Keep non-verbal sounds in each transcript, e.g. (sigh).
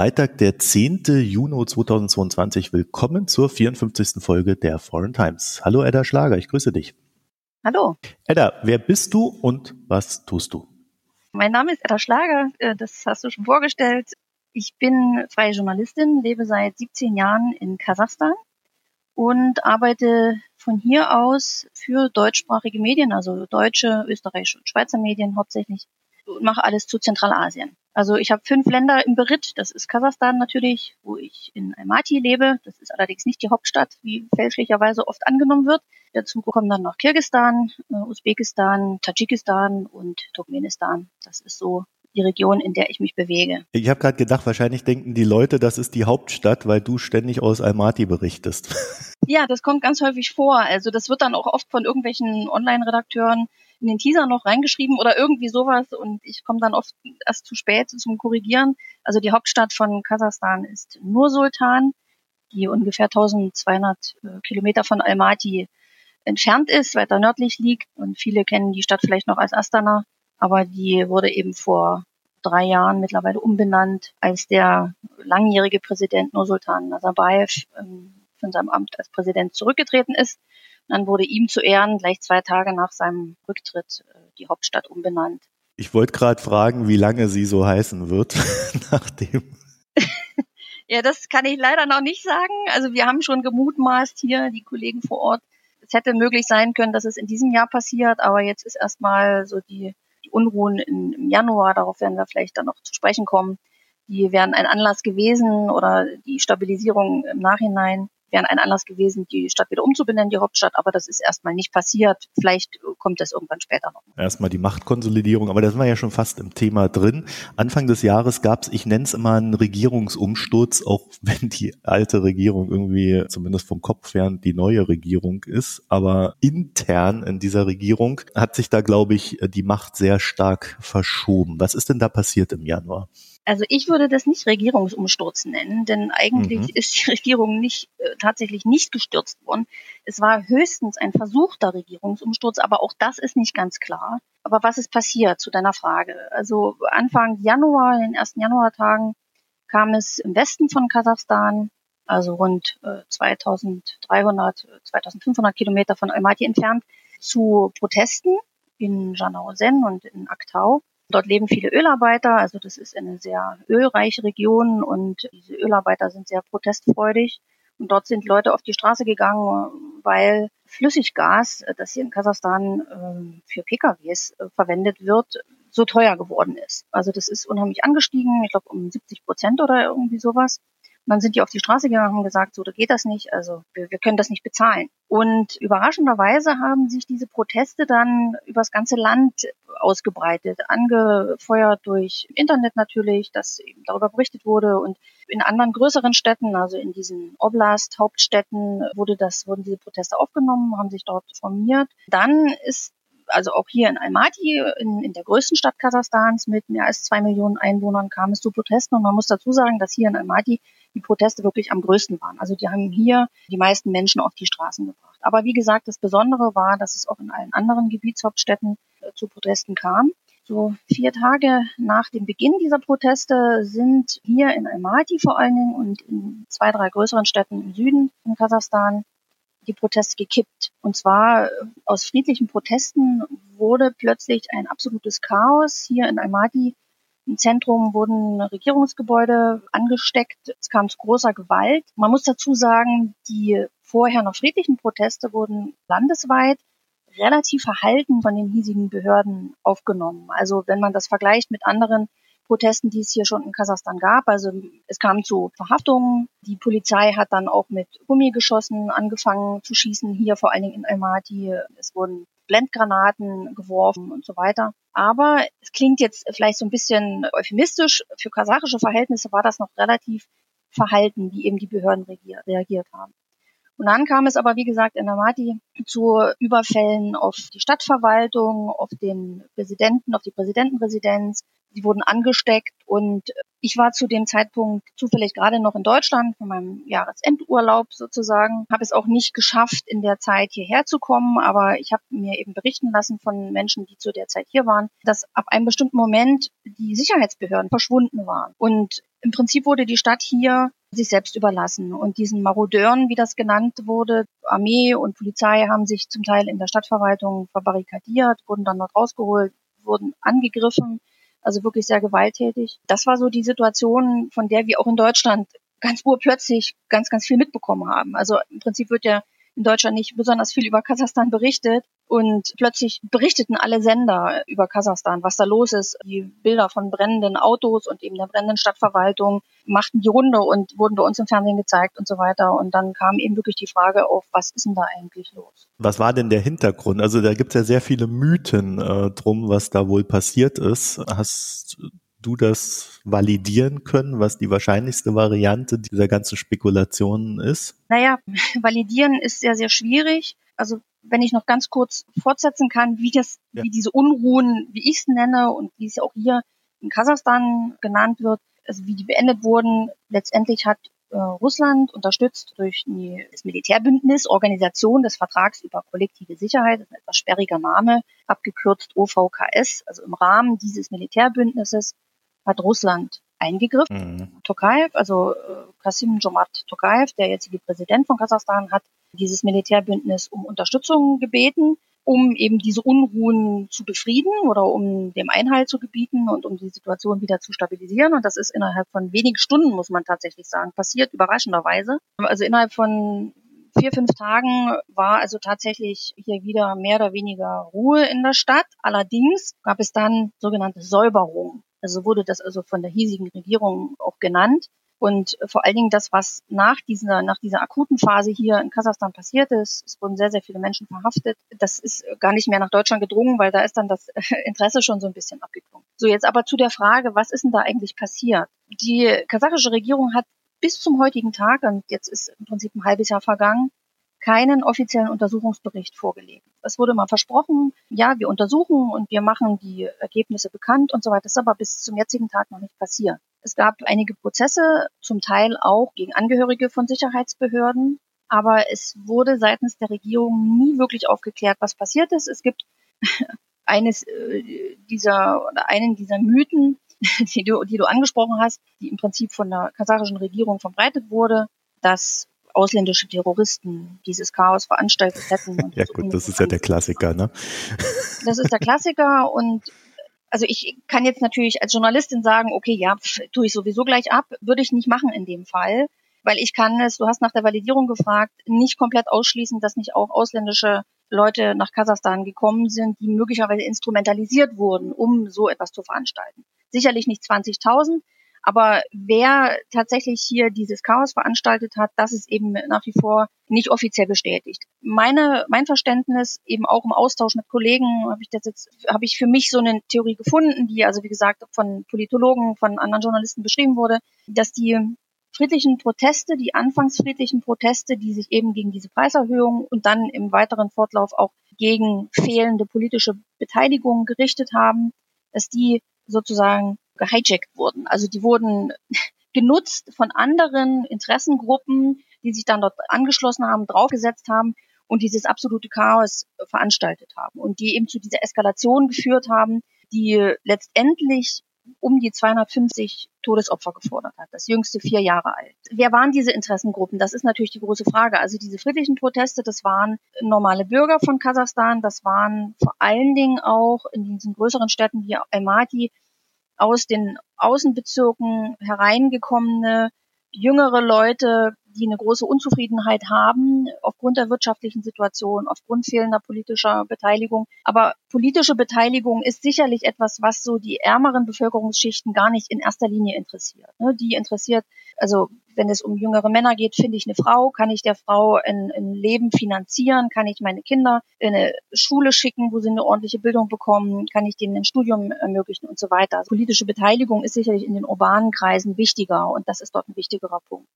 Freitag, der 10. Juni 2022. Willkommen zur 54. Folge der Foreign Times. Hallo Edda Schlager, ich grüße dich. Hallo. Edda, wer bist du und was tust du? Mein Name ist Edda Schlager, äh, das hast du schon vorgestellt. Ich bin freie Journalistin, lebe seit 17 Jahren in Kasachstan und arbeite von hier aus für deutschsprachige Medien, also deutsche, österreichische und Schweizer Medien hauptsächlich mache alles zu Zentralasien. Also ich habe fünf Länder im Beritt. Das ist Kasachstan natürlich, wo ich in Almaty lebe. Das ist allerdings nicht die Hauptstadt, wie fälschlicherweise oft angenommen wird. Dazu kommen dann noch Kirgistan, äh, Usbekistan, Tadschikistan und Turkmenistan. Das ist so die Region, in der ich mich bewege. Ich habe gerade gedacht, wahrscheinlich denken die Leute, das ist die Hauptstadt, weil du ständig aus Almaty berichtest. (laughs) Ja, das kommt ganz häufig vor. Also das wird dann auch oft von irgendwelchen Online-Redakteuren in den Teaser noch reingeschrieben oder irgendwie sowas und ich komme dann oft erst zu spät zum Korrigieren. Also die Hauptstadt von Kasachstan ist Nur-Sultan, die ungefähr 1200 äh, Kilometer von Almaty entfernt ist, weiter nördlich liegt und viele kennen die Stadt vielleicht noch als Astana, aber die wurde eben vor drei Jahren mittlerweile umbenannt, als der langjährige Präsident Nursultan Nazarbayev ähm, von seinem Amt als Präsident zurückgetreten ist dann wurde ihm zu Ehren gleich zwei Tage nach seinem Rücktritt äh, die Hauptstadt umbenannt. Ich wollte gerade fragen, wie lange sie so heißen wird, (laughs) nachdem. (laughs) ja, das kann ich leider noch nicht sagen. Also wir haben schon gemutmaßt hier, die Kollegen vor Ort. Es hätte möglich sein können, dass es in diesem Jahr passiert, aber jetzt ist erstmal so die, die Unruhen in, im Januar, darauf werden wir vielleicht dann noch zu sprechen kommen. Die wären ein Anlass gewesen oder die Stabilisierung im Nachhinein wären ein Anlass gewesen, die Stadt wieder umzubenennen, die Hauptstadt, aber das ist erstmal nicht passiert. Vielleicht kommt das irgendwann später noch. Erstmal die Machtkonsolidierung, aber da sind wir ja schon fast im Thema drin. Anfang des Jahres gab es, ich nenne es immer einen Regierungsumsturz, auch (laughs) wenn die alte Regierung irgendwie zumindest vom Kopf fern die neue Regierung ist. Aber intern in dieser Regierung hat sich da, glaube ich, die Macht sehr stark verschoben. Was ist denn da passiert im Januar? Also ich würde das nicht Regierungsumsturz nennen, denn eigentlich mhm. ist die (laughs) Regierung nicht äh, tatsächlich nicht gestürzt worden. Es war höchstens ein versuchter Regierungsumsturz, aber auch das ist nicht ganz klar. Aber was ist passiert zu deiner Frage? Also Anfang Januar, in den ersten Januartagen, kam es im Westen von Kasachstan, also rund äh, 2300, 2500 Kilometer von Almaty entfernt, zu Protesten in Janausen und in Aktau. Dort leben viele Ölarbeiter, also das ist eine sehr ölreiche Region und diese Ölarbeiter sind sehr protestfreudig. Und dort sind Leute auf die Straße gegangen, weil Flüssiggas, das hier in Kasachstan äh, für PKWs äh, verwendet wird, so teuer geworden ist. Also das ist unheimlich angestiegen, ich glaube um 70 Prozent oder irgendwie sowas. Dann sind die auf die Straße gegangen und gesagt, so, da geht das nicht, also wir, wir können das nicht bezahlen. Und überraschenderweise haben sich diese Proteste dann übers ganze Land ausgebreitet, angefeuert durch Internet natürlich, dass eben darüber berichtet wurde und in anderen größeren Städten, also in diesen Oblast-Hauptstädten, wurde das, wurden diese Proteste aufgenommen, haben sich dort formiert. Dann ist also auch hier in Almaty, in, in der größten Stadt Kasachstans mit mehr als zwei Millionen Einwohnern, kam es zu Protesten. Und man muss dazu sagen, dass hier in Almaty die Proteste wirklich am größten waren. Also die haben hier die meisten Menschen auf die Straßen gebracht. Aber wie gesagt, das Besondere war, dass es auch in allen anderen Gebietshauptstädten äh, zu Protesten kam. So vier Tage nach dem Beginn dieser Proteste sind hier in Almaty vor allen Dingen und in zwei, drei größeren Städten im Süden in Kasachstan die Proteste gekippt. Und zwar äh, aus friedlichen Protesten wurde plötzlich ein absolutes Chaos. Hier in Almaty im Zentrum wurden Regierungsgebäude angesteckt. Es kam zu großer Gewalt. Man muss dazu sagen, die vorher noch friedlichen Proteste wurden landesweit relativ verhalten von den hiesigen Behörden aufgenommen. Also wenn man das vergleicht mit anderen Protesten, die es hier schon in Kasachstan gab. Also es kam zu Verhaftungen. Die Polizei hat dann auch mit Gummigeschossen angefangen zu schießen, hier vor allen Dingen in Almaty. Es wurden Blendgranaten geworfen und so weiter. Aber es klingt jetzt vielleicht so ein bisschen euphemistisch. Für kasachische Verhältnisse war das noch relativ verhalten, wie eben die Behörden reagiert haben. Und dann kam es aber, wie gesagt, in Almaty zu Überfällen auf die Stadtverwaltung, auf den Präsidenten, auf die Präsidentenresidenz. Sie wurden angesteckt und ich war zu dem Zeitpunkt zufällig gerade noch in Deutschland von meinem Jahresendurlaub sozusagen. Habe es auch nicht geschafft, in der Zeit hierher zu kommen, aber ich habe mir eben berichten lassen von Menschen, die zu der Zeit hier waren, dass ab einem bestimmten Moment die Sicherheitsbehörden verschwunden waren. Und Im Prinzip wurde die Stadt hier sich selbst überlassen. Und diesen Marodeuren, wie das genannt wurde, Armee und Polizei haben sich zum Teil in der Stadtverwaltung verbarrikadiert, wurden dann dort rausgeholt, wurden angegriffen, also wirklich sehr gewalttätig. Das war so die Situation, von der wir auch in Deutschland ganz urplötzlich ganz, ganz viel mitbekommen haben. Also im Prinzip wird ja in Deutschland nicht besonders viel über Kasachstan berichtet. Und plötzlich berichteten alle Sender über Kasachstan, was da los ist. Die Bilder von brennenden Autos und eben der brennenden Stadtverwaltung machten die Runde und wurden bei uns im Fernsehen gezeigt und so weiter. Und dann kam eben wirklich die Frage auf, was ist denn da eigentlich los? Was war denn der Hintergrund? Also da gibt es ja sehr viele Mythen äh, drum, was da wohl passiert ist. Hast du das validieren können, was die wahrscheinlichste Variante dieser ganzen Spekulationen ist? Naja, (laughs) validieren ist sehr, sehr schwierig. Also wenn ich noch ganz kurz fortsetzen kann, wie das, ja. wie diese Unruhen, wie ich es nenne und wie es ja auch hier in Kasachstan genannt wird, also wie die beendet wurden. Letztendlich hat äh, Russland unterstützt durch die, das Militärbündnis Organisation des Vertrags über kollektive Sicherheit, ein etwas sperriger Name, abgekürzt OVKS. Also im Rahmen dieses Militärbündnisses hat Russland eingegriffen. Mhm. Tokayev, also äh, Kasim Jomart Tokayev, der jetzige Präsident von Kasachstan, hat dieses Militärbündnis um Unterstützung gebeten, um eben diese Unruhen zu befrieden oder um dem Einhalt zu gebieten und um die Situation wieder zu stabilisieren. Und das ist innerhalb von wenigen Stunden, muss man tatsächlich sagen, passiert, überraschenderweise. Also innerhalb von vier, fünf Tagen war also tatsächlich hier wieder mehr oder weniger Ruhe in der Stadt. Allerdings gab es dann sogenannte Säuberung. Also wurde das also von der hiesigen Regierung auch genannt. Und vor allen Dingen das, was nach dieser, nach dieser akuten Phase hier in Kasachstan passiert ist, es wurden sehr, sehr viele Menschen verhaftet. Das ist gar nicht mehr nach Deutschland gedrungen, weil da ist dann das Interesse schon so ein bisschen abgeklungen. So, jetzt aber zu der Frage, was ist denn da eigentlich passiert? Die kasachische Regierung hat bis zum heutigen Tag, und jetzt ist im Prinzip ein halbes Jahr vergangen, keinen offiziellen Untersuchungsbericht vorgelegt. Es wurde mal versprochen, ja, wir untersuchen und wir machen die Ergebnisse bekannt und so weiter. Das ist aber bis zum jetzigen Tag noch nicht passiert. Es gab einige Prozesse, zum Teil auch gegen Angehörige von Sicherheitsbehörden, aber es wurde seitens der Regierung nie wirklich aufgeklärt, was passiert ist. Es gibt (laughs) eines äh, dieser oder einen dieser Mythen, (laughs) die du, die du angesprochen hast, die im Prinzip von der kasachischen Regierung verbreitet wurde, dass ausländische Terroristen dieses Chaos veranstaltet hätten. (laughs) ja gut, das ist ja der Klassiker, ne? Das ist der Klassiker und also ich kann jetzt natürlich als Journalistin sagen, okay, ja, pf, tue ich sowieso gleich ab, würde ich nicht machen in dem Fall, weil ich kann es, du hast nach der Validierung gefragt, nicht komplett ausschließen, dass nicht auch ausländische Leute nach Kasachstan gekommen sind, die möglicherweise instrumentalisiert wurden, um so etwas zu veranstalten. Sicherlich nicht 20.000, aber wer tatsächlich hier dieses Chaos veranstaltet hat, das ist eben nach wie vor nicht offiziell bestätigt. Meine, mein Verständnis, eben auch im Austausch mit Kollegen, habe ich das jetzt, habe ich für mich so eine Theorie gefunden, die also wie gesagt von Politologen, von anderen Journalisten beschrieben wurde, dass die friedlichen Proteste, die anfangs friedlichen Proteste, die sich eben gegen diese Preiserhöhung und dann im weiteren Fortlauf auch gegen fehlende politische Beteiligung gerichtet haben, dass die sozusagen gehijackt wurden. Also die wurden (laughs) genutzt von anderen Interessengruppen, die sich dann dort angeschlossen haben, draufgesetzt haben und dieses absolute Chaos veranstaltet haben und die eben zu dieser Eskalation geführt haben, die letztendlich um die 250 Todesopfer gefordert hat. Das jüngste vier Jahre alt. Wer waren diese Interessengruppen? Das ist natürlich die große Frage. Also diese friedlichen Proteste, das waren normale Bürger von Kasachstan. Das waren vor allen Dingen auch in diesen größeren Städten wie Almaty aus den Außenbezirken hereingekommene jüngere Leute, die eine große Unzufriedenheit haben aufgrund der wirtschaftlichen Situation, aufgrund fehlender politischer Beteiligung. Aber politische Beteiligung ist sicherlich etwas, was so die ärmeren Bevölkerungsschichten gar nicht in erster Linie interessiert. Ne? Die interessiert, also wenn es um jüngere Männer geht, finde ich eine Frau, kann ich der Frau ein, ein Leben finanzieren, kann ich meine Kinder in eine Schule schicken, wo sie eine ordentliche Bildung bekommen, kann ich denen ein Studium ermöglichen und so weiter. Also politische Beteiligung ist sicherlich in den urbanen Kreisen wichtiger und das ist dort ein wichtigerer Punkt.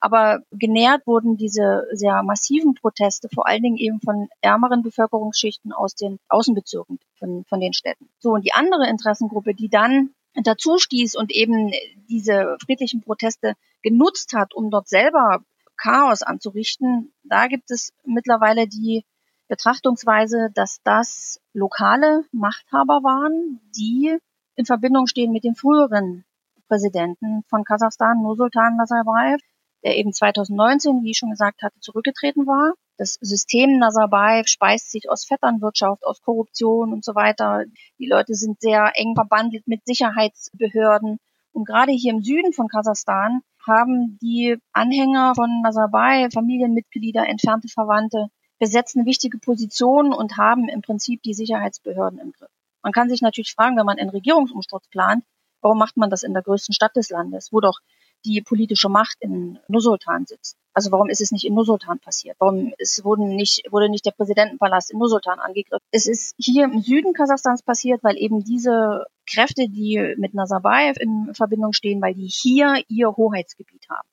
Aber genährt wurden diese sehr massiven Proteste vor allen Dingen eben von ärmeren Bevölkerungsschichten aus den Außenbezirken von, von den Städten. So, und die andere Interessengruppe, die dann dazu stieß und eben diese friedlichen Proteste genutzt hat, um dort selber Chaos anzurichten, da gibt es mittlerweile die Betrachtungsweise, dass das lokale Machthaber waren, die in Verbindung stehen mit den früheren Präsidenten von Kasachstan, Nursultan Nazarbayev, der eben 2019, wie ich schon gesagt hatte, zurückgetreten war. Das System Nazarbayev speist sich aus Vetternwirtschaft, aus Korruption und so weiter. Die Leute sind sehr eng verbandelt mit Sicherheitsbehörden. Und gerade hier im Süden von Kasachstan haben die Anhänger von Nazarbayev, Familienmitglieder, entfernte Verwandte, besetzen wichtige Positionen und haben im Prinzip die Sicherheitsbehörden im Griff. Man kann sich natürlich fragen, wenn man einen Regierungsumsturz plant, warum macht man das in der größten Stadt des Landes, wo doch die politische Macht in Nursultan sitzt. Also warum ist es nicht in Nursultan passiert? Warum ist, wurden nicht, wurde nicht der Präsidentenpalast in Nursultan angegriffen? Es ist hier im Süden Kasachstans passiert, weil eben diese Kräfte, die mit Nazarbayev in Verbindung stehen, weil die hier ihr Hoheitsgebiet haben.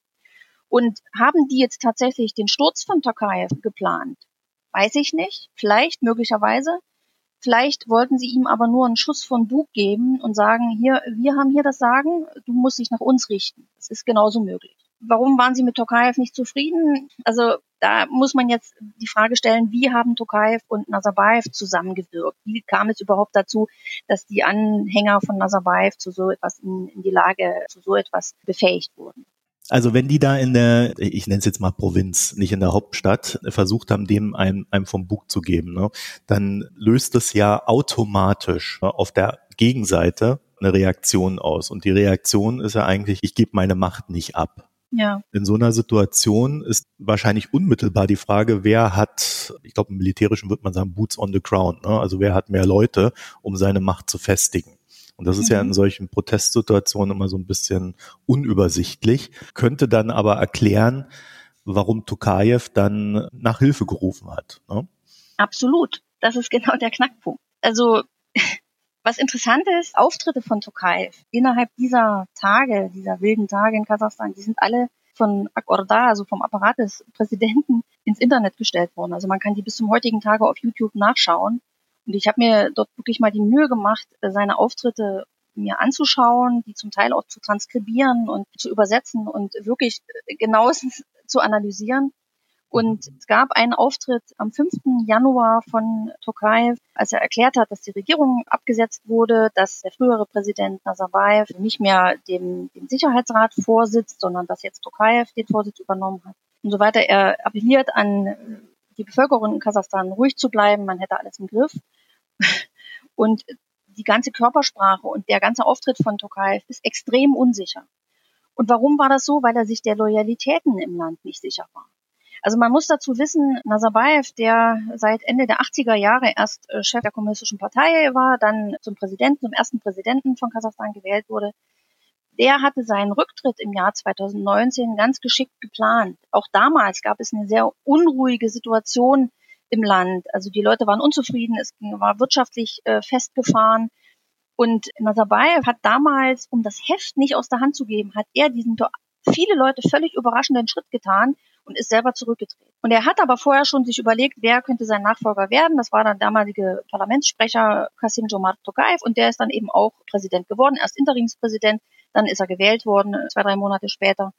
Und haben die jetzt tatsächlich den Sturz von Tokayev geplant? Weiß ich nicht. Vielleicht, möglicherweise. Vielleicht wollten sie ihm aber nur einen Schuss von Bug geben und sagen, hier, wir haben hier das Sagen, du musst dich nach uns richten. Das ist genauso möglich. Warum waren sie mit Tokayev nicht zufrieden? Also da muss man jetzt die Frage stellen, wie haben Tokayev und Nazarbayev zusammengewirkt? Wie kam es überhaupt dazu, dass die Anhänger von Nazarbayev zu so etwas in, in die Lage, zu so etwas befähigt wurden? Also wenn die da in der, ich nenne es jetzt mal Provinz, nicht in der Hauptstadt, versucht haben, dem einem, einem vom Bug zu geben, ne, dann löst es ja automatisch ne, auf der Gegenseite eine Reaktion aus. Und die Reaktion ist ja eigentlich, ich gebe meine Macht nicht ab. Ja. In so einer Situation ist wahrscheinlich unmittelbar die Frage, wer hat, ich glaube im Militärischen würde man sagen, Boots on the ground, ne? also wer hat mehr Leute, um seine Macht zu festigen. Und das ist mhm. ja in mhm. solchen Protestsituationen immer so ein bisschen unübersichtlich, könnte dann aber erklären, warum Tokayev dann nach Hilfe gerufen hat. Ne? Absolut. Das ist genau der Knackpunkt. Also (laughs) was interessant ist, Auftritte von Tokayev innerhalb dieser Tage, dieser wilden Tage in Kasachstan, die sind alle von Akorda, also vom Apparat des Präsidenten, ins Internet gestellt worden. Also man kann die bis zum heutigen Tage auf YouTube nachschauen. Und ich habe mir dort wirklich mal die Mühe gemacht, äh, seine Auftritte mir anzuschauen, die zum Teil auch zu transkribieren und zu übersetzen und wirklich äh, genauestens (laughs) zu analysieren. Und es gab einen Auftritt am 5. Januar von Tokayev, als er erklärt hat, dass die Regierung abgesetzt wurde, dass der frühere Präsident Nazarbayev nicht mehr dem, dem Sicherheitsrat vorsitzt, sondern dass jetzt Tokayev den Vorsitz übernommen hat und so weiter. Er appelliert an die Bevölkerung in Kasachstan ruhig zu bleiben, man hätte alles im Griff. Und die ganze Körpersprache und der ganze Auftritt von Tokayev ist extrem unsicher. Und warum war das so? Weil er sich der Loyalitäten im Land nicht sicher war. Also man muss dazu wissen, Nazarbayev, der seit Ende der 80er Jahre erst äh, Chef der Kommunistischen Partei war, dann zum Präsidenten, zum ersten Präsidenten von Kasachstan gewählt wurde, der hatte seinen Rücktritt im Jahr 2019 ganz geschickt geplant. Auch damals gab es eine sehr unruhige Situation im Land. Also die Leute waren unzufrieden, es war wirtschaftlich äh, festgefahren. Und Nazarbayev hat damals, um das Heft nicht aus der Hand zu geben, hat er diesen viele Leute völlig überraschenden Schritt getan und ist selber zurückgetreten. Und er hat aber vorher schon sich überlegt, wer könnte sein Nachfolger werden. Das war dann damalige Parlamentssprecher Kasim Jomart Tokayev und der ist dann eben auch Präsident geworden, erst Interimspräsident, dann ist er gewählt worden, zwei, drei Monate später.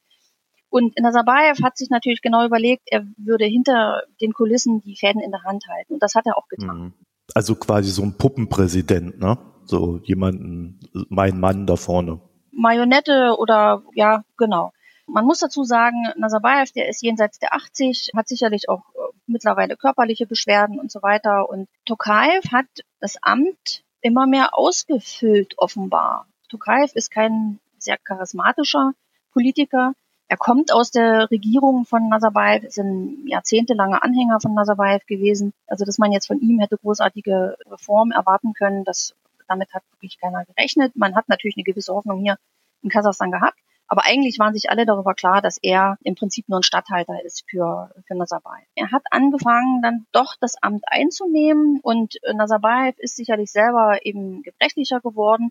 Und Nazarbayev hat sich natürlich genau überlegt, er würde hinter den Kulissen die Fäden in der Hand halten. Und das hat er auch getan. Mhm. Also quasi so ein Puppenpräsident, ne? So jemanden, mein Mann da vorne. Marionette oder ja, genau. Man muss dazu sagen, Nazarbayev, der ist jenseits der 80, hat sicherlich auch äh, mittlerweile körperliche Beschwerden und so weiter. Und Tokayev hat das Amt immer mehr ausgefüllt, offenbar. Tokayev ist kein sehr charismatischer Politiker. Er kommt aus der Regierung von Nazarbayev, ist ein jahrzehntelanger Anhänger von Nazarbayev gewesen. Also, dass man jetzt von ihm hätte großartige Reformen erwarten können, das, damit hat wirklich keiner gerechnet. Man hat natürlich eine gewisse Hoffnung hier in Kasachstan gehabt. Aber eigentlich waren sich alle darüber klar, dass er im Prinzip nur ein Stadthalter ist für, für Nazarbayev. Er hat angefangen, dann doch das Amt einzunehmen und Nazarbayev ist sicherlich selber eben gebrechlicher geworden.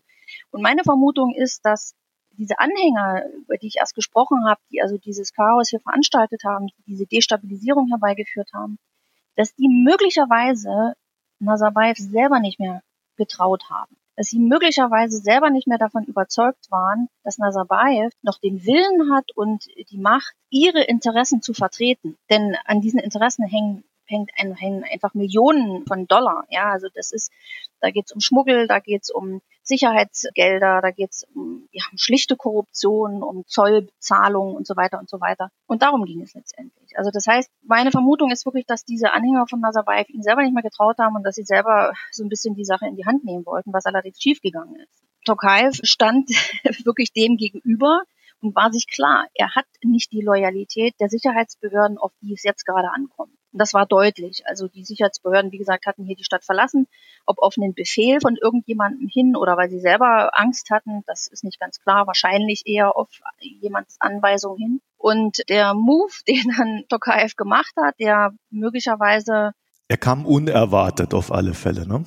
Und meine Vermutung ist, dass diese Anhänger, über die ich erst gesprochen habe, die also dieses Chaos hier veranstaltet haben, die diese Destabilisierung herbeigeführt haben, dass die möglicherweise Nazarbayev selber nicht mehr getraut haben. Dass sie möglicherweise selber nicht mehr davon überzeugt waren, dass Nazarbayev noch den Willen hat und die Macht, ihre Interessen zu vertreten. Denn an diesen Interessen hängen hängt ein, hängen einfach Millionen von Dollar. Ja, also das ist, da geht es um Schmuggel, da geht es um Sicherheitsgelder, da geht es um ja, schlichte Korruption, um Zollzahlungen und so weiter und so weiter. Und darum ging es letztendlich. Also das heißt, meine Vermutung ist wirklich, dass diese Anhänger von Nazarbayev ihn selber nicht mehr getraut haben und dass sie selber so ein bisschen die Sache in die Hand nehmen wollten, was allerdings schiefgegangen ist. Tokayev stand (laughs) wirklich dem gegenüber und war sich klar, er hat nicht die Loyalität der Sicherheitsbehörden, auf die es jetzt gerade ankommt. Das war deutlich. Also die Sicherheitsbehörden, wie gesagt, hatten hier die Stadt verlassen. Ob auf einen Befehl von irgendjemandem hin oder weil sie selber Angst hatten, das ist nicht ganz klar. Wahrscheinlich eher auf jemands Anweisung hin. Und der Move, (laughs) den dann Tokayev gemacht hat, der möglicherweise er kam unerwartet auf alle Fälle, ne?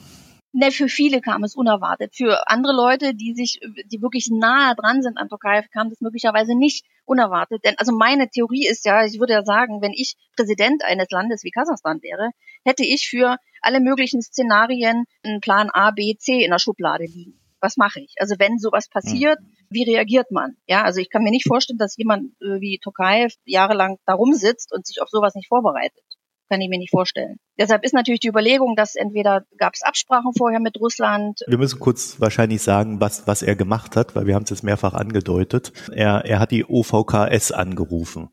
Ne, für viele kam es unerwartet. Für andere Leute, die sich, die wirklich nahe dran sind an Türkei, kam das möglicherweise nicht unerwartet. Denn also meine Theorie ist ja, ich würde ja sagen, wenn ich Präsident eines Landes wie Kasachstan wäre, hätte ich für alle möglichen Szenarien einen Plan A, B, C in der Schublade liegen. Was mache ich? Also wenn sowas passiert, hm. wie reagiert man? Ja, also ich kann mir nicht vorstellen, dass jemand äh, wie Tokayev jahrelang da rumsitzt und sich auf sowas nicht vorbereitet kann ich mir nicht vorstellen. Deshalb ist natürlich die Überlegung, dass entweder gab es Absprachen vorher mit Russland. Wir müssen kurz wahrscheinlich sagen, was, was er gemacht hat, weil wir haben es jetzt mehrfach angedeutet. Er, er hat die OVKS angerufen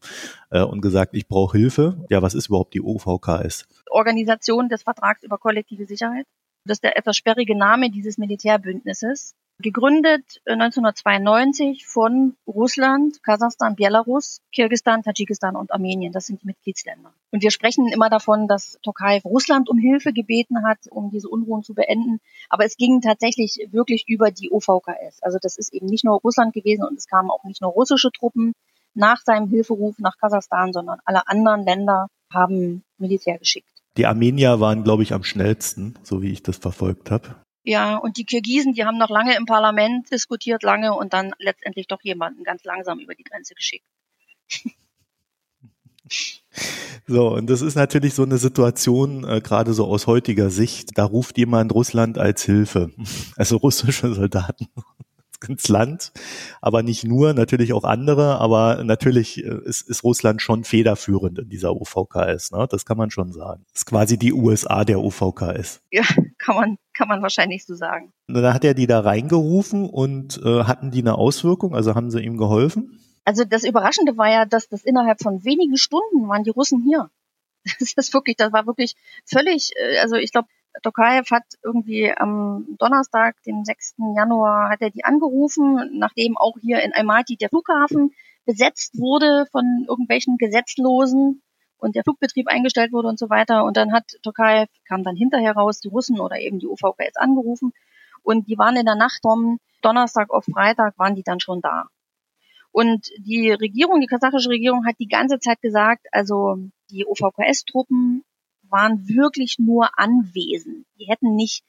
äh, und gesagt, ich brauche Hilfe. Ja, was ist überhaupt die OVKS? Organisation des Vertrags über kollektive Sicherheit. Das ist der etwas sperrige Name dieses Militärbündnisses gegründet 1992 äh, von Russland, Kasachstan, Belarus, Kirgistan, Tadschikistan und Armenien. Das sind die Mitgliedsländer. Und wir sprechen immer davon, dass Türkei Russland um Hilfe gebeten hat, um diese Unruhen zu beenden. Aber es ging tatsächlich wirklich über die OVKS. Also das ist eben nicht nur Russland gewesen und es kamen auch nicht nur russische Truppen nach seinem Hilferuf nach Kasachstan, sondern alle anderen Länder haben Militär geschickt. Die Armenier waren, glaube ich, am schnellsten, so wie ich das verfolgt habe. Ja, und die Kirgisen, die haben noch lange im Parlament diskutiert, lange und dann letztendlich doch jemanden ganz langsam über die Grenze geschickt. (laughs) So, und das ist natürlich so eine Situation, äh, gerade so aus heutiger Sicht, da ruft jemand Russland als Hilfe, (laughs) also russische Soldaten (laughs) ins Land, aber nicht nur, natürlich auch andere, aber natürlich äh, ist, ist Russland schon federführend in dieser UVKS, ne? das kann man schon sagen. Das ist quasi die USA der UVKS. Ja, kann man, kann man wahrscheinlich so sagen. Dann hat er die da reingerufen und äh, hatten die eine Auswirkung, also haben sie ihm geholfen? Also das Überraschende war ja, dass das innerhalb von wenigen Stunden waren die Russen hier. (laughs) Das ist wirklich, das war wirklich völlig, äh, also ich glaube, Tokayev hat irgendwie am Donnerstag, dem 6. Januar, hat er die angerufen, nachdem auch hier in Almaty der Flughafen besetzt wurde von irgendwelchen Gesetzlosen und der Flugbetrieb eingestellt wurde und so weiter. Und dann hat Tokayev, kam dann hinterher raus, die Russen oder eben die UVKS angerufen und die waren in der Nacht vom Donnerstag auf Freitag, waren die dann schon da. Und die Regierung, die kasachische Regierung hat die ganze Zeit gesagt, also die OVKS-Truppen waren wirklich nur anwesend. Die hätten nicht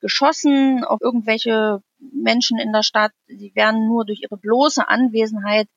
geschossen auf irgendwelche Menschen in der Stadt. Sie wären nur durch ihre bloße Anwesenheit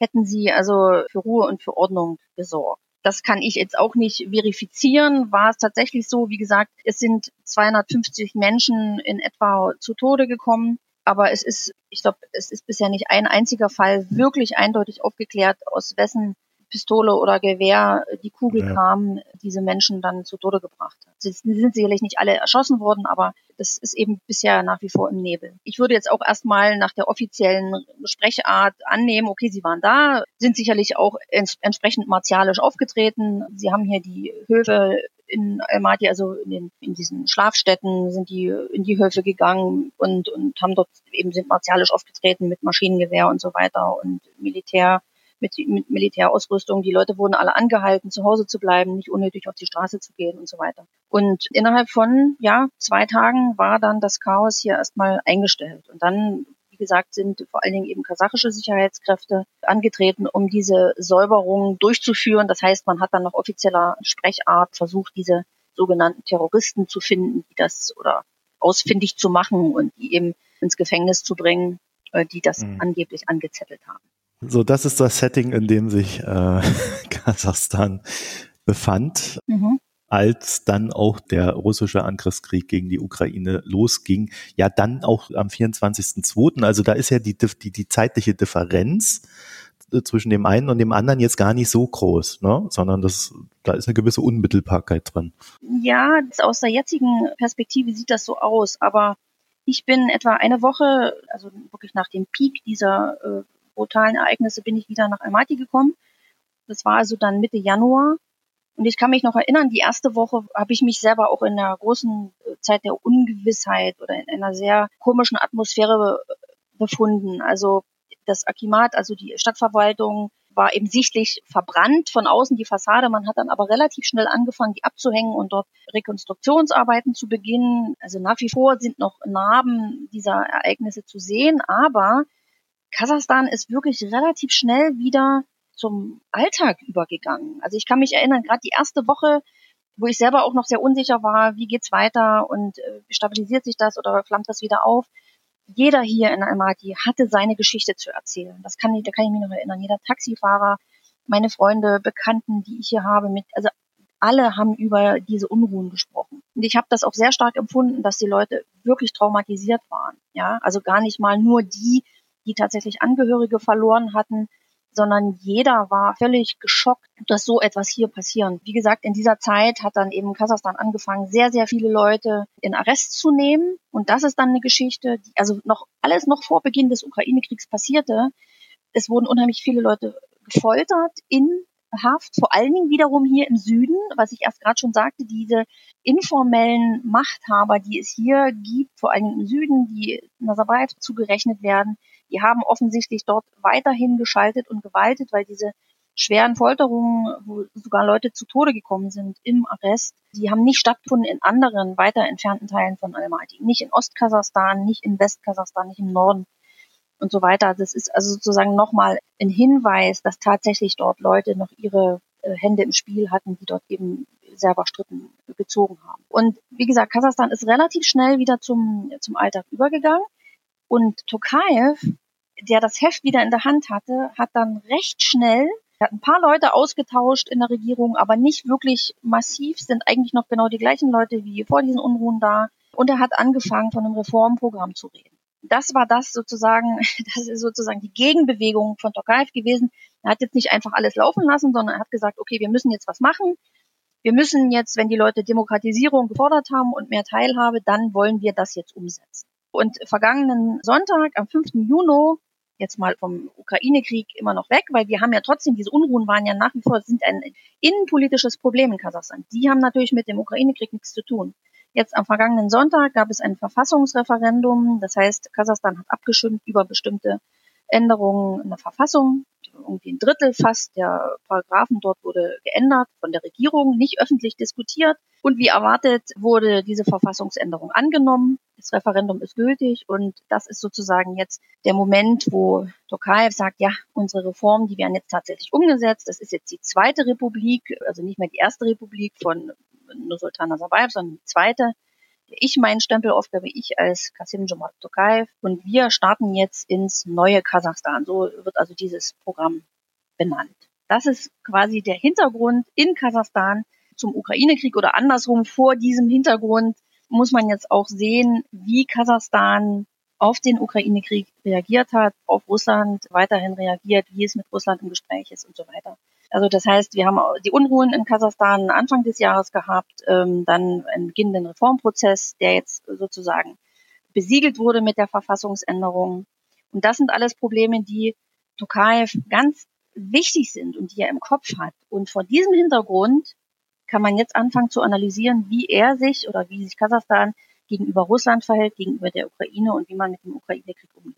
hätten sie also für Ruhe und für Ordnung gesorgt. Das kann ich jetzt auch nicht verifizieren. War es tatsächlich so? Wie gesagt, es sind 250 Menschen in etwa zu Tode gekommen. Aber es ist, ich glaube, es ist bisher nicht ein einziger Fall wirklich eindeutig aufgeklärt, aus wessen Pistole oder Gewehr die Kugel ja. kam, diese Menschen dann zu Tode gebracht hat. Sie sind sicherlich nicht alle erschossen worden, aber das ist eben bisher nach wie vor im Nebel. Ich würde jetzt auch erstmal nach der offiziellen Sprechart annehmen, okay, sie waren da, sind sicherlich auch ents entsprechend martialisch aufgetreten. Sie haben hier die Höfe in Almaty, also in, den, in diesen Schlafstätten, sind die in die Höfe gegangen und, und haben dort eben sind martialisch aufgetreten mit Maschinengewehr und so weiter und Militär mit, mit Militärausrüstung. Die Leute wurden alle angehalten, zu Hause zu bleiben, nicht unnötig auf die Straße zu gehen und so weiter. Und innerhalb von ja zwei Tagen war dann das Chaos hier erstmal eingestellt. Und dann wie gesagt, sind vor allen Dingen eben kasachische Sicherheitskräfte angetreten, um diese Säuberung durchzuführen. Das heißt, man hat dann nach offizieller Sprechart versucht, diese sogenannten Terroristen zu finden, die das oder ausfindig zu machen und die eben ins Gefängnis zu bringen, äh, die das mhm. angeblich angezettelt haben. So, das ist das Setting, in dem sich äh, (laughs) Kasachstan befand. Mhm. als dann auch der russische Angriffskrieg gegen die Ukraine losging. Ja, dann auch am 24.02. Also da ist ja die, die, die zeitliche Differenz äh, zwischen dem einen und dem anderen jetzt gar nicht so groß, ne? sondern das, da ist eine gewisse Unmittelbarkeit drin. Ja, aus der jetzigen Perspektive sieht das so aus, aber Ich bin etwa eine Woche, also wirklich nach dem Peak dieser äh, brutalen Ereignisse, bin ich wieder nach Almaty gekommen. Das war also dann Mitte Januar. Und ich kann mich noch erinnern, die erste Woche habe ich mich selber auch in einer großen äh, Zeit der Ungewissheit oder in einer sehr komischen Atmosphäre äh, befunden. Also das Akimat, also die Stadtverwaltung, war eben sichtlich verbrannt von außen die Fassade. Man hat dann aber relativ schnell angefangen, die abzuhängen und dort Rekonstruktionsarbeiten zu beginnen. Also nach wie vor sind noch Narben dieser Ereignisse zu sehen, aber Kasachstan ist wirklich relativ schnell wieder zum Alltag übergegangen. Also ich kann mich erinnern, gerade die erste Woche, wo ich selber auch noch sehr unsicher war, wie geht's weiter und äh, stabilisiert sich das oder flammt das wieder auf jeder hier in Almaty hatte seine Geschichte zu erzählen. Das kann ich, da kann ich mich noch erinnern. Jeder Taxifahrer, meine Freunde, Bekannten, die ich hier habe, mit, also alle haben über diese Unruhen gesprochen. Und ich habe das auch sehr stark empfunden, dass die Leute wirklich traumatisiert waren. Ja, also gar nicht mal nur die, die tatsächlich Angehörige verloren hatten, sondern jeder war völlig geschockt, dass so etwas hier passieren. Wie gesagt, in dieser Zeit hat dann eben Kasachstan angefangen, sehr, sehr viele Leute in Arrest zu nehmen. Und das ist dann eine Geschichte, die also noch alles noch vor Beginn des Ukraine-Kriegs passierte. Es wurden unheimlich viele Leute gefoltert in Haft, vor allen Dingen wiederum hier im Süden, was ich erst gerade schon sagte, diese informellen Machthaber, die es hier gibt, vor allen Dingen im Süden, die Nazarbayev zugerechnet werden, die haben offensichtlich dort weiterhin geschaltet und gewaltet, weil diese schweren Folterungen, wo sogar Leute zu Tode gekommen sind im Arrest, die haben nicht stattgefunden in anderen weiter entfernten Teilen von Almaty. Nicht in Ostkasachstan, nicht in Westkasachstan, nicht im Norden und so weiter. Das ist also sozusagen nochmal ein Hinweis, dass tatsächlich dort Leute noch ihre äh, Hände im Spiel hatten, die dort eben selber Stritten gezogen haben. Und wie gesagt, Kasachstan ist relativ schnell wieder zum, zum Alltag übergegangen. Und Tokayev, der das Heft wieder in der Hand hatte, hat dann recht schnell hat ein paar Leute ausgetauscht in der Regierung, aber nicht wirklich massiv, sind eigentlich noch genau die gleichen Leute wie vor diesen Unruhen da. Und er hat angefangen, von einem Reformprogramm zu reden. Das war das sozusagen, (laughs) das ist sozusagen die Gegenbewegung von Tokayev gewesen. Er hat jetzt nicht einfach alles laufen lassen, sondern er hat gesagt, okay, wir müssen jetzt was machen. Wir müssen jetzt, wenn die Leute Demokratisierung gefordert haben und mehr Teilhabe, dann wollen wir das jetzt umsetzen. Und vergangenen Sonntag, am 5. Juni, jetzt mal vom Ukraine-Krieg immer noch weg, weil wir haben ja trotzdem, diese Unruhen waren ja nach wie vor, sind ein innenpolitisches Problem in Kasachstan. Die haben natürlich mit dem Ukraine-Krieg nichts zu tun. Jetzt am vergangenen Sonntag gab es ein Verfassungsreferendum. Das heißt, Kasachstan hat abgestimmt über bestimmte Änderungen in der Verfassung irgendwie ein Drittel fast der Paragraphen dort wurde geändert von der Regierung, nicht öffentlich diskutiert. Und wie erwartet wurde diese Verfassungsänderung angenommen. Das Referendum ist gültig und das ist sozusagen jetzt der Moment, wo Tokayev sagt, ja, unsere Reformen, die werden jetzt tatsächlich umgesetzt. Das ist jetzt die zweite Republik, also nicht mehr die erste Republik von Nursultan Nazarbayev, sondern die zweite ich meinen Stempel aufgebe, ich als Kasim Jomart Tokayev. Und wir starten jetzt ins neue Kasachstan. So wird also dieses Programm benannt. Das ist quasi der Hintergrund in Kasachstan zum Ukraine-Krieg oder andersrum. Vor diesem Hintergrund muss man jetzt auch sehen, wie Kasachstan auf den Ukraine-Krieg reagiert hat, auf Russland weiterhin reagiert, wie es mit Russland im Gespräch ist und so weiter. Also das heißt, wir haben die Unruhen in Kasachstan Anfang des Jahres gehabt, ähm, dann einen beginnenden Reformprozess, der jetzt sozusagen besiegelt wurde mit der Verfassungsänderung. Und das sind alles Probleme, die Tokayev ganz wichtig sind und die er im Kopf hat. Und vor diesem Hintergrund kann man jetzt anfangen zu analysieren, wie er sich oder wie sich Kasachstan gegenüber Russland verhält, gegenüber der Ukraine und wie man mit dem Ukraine-Krieg umgeht.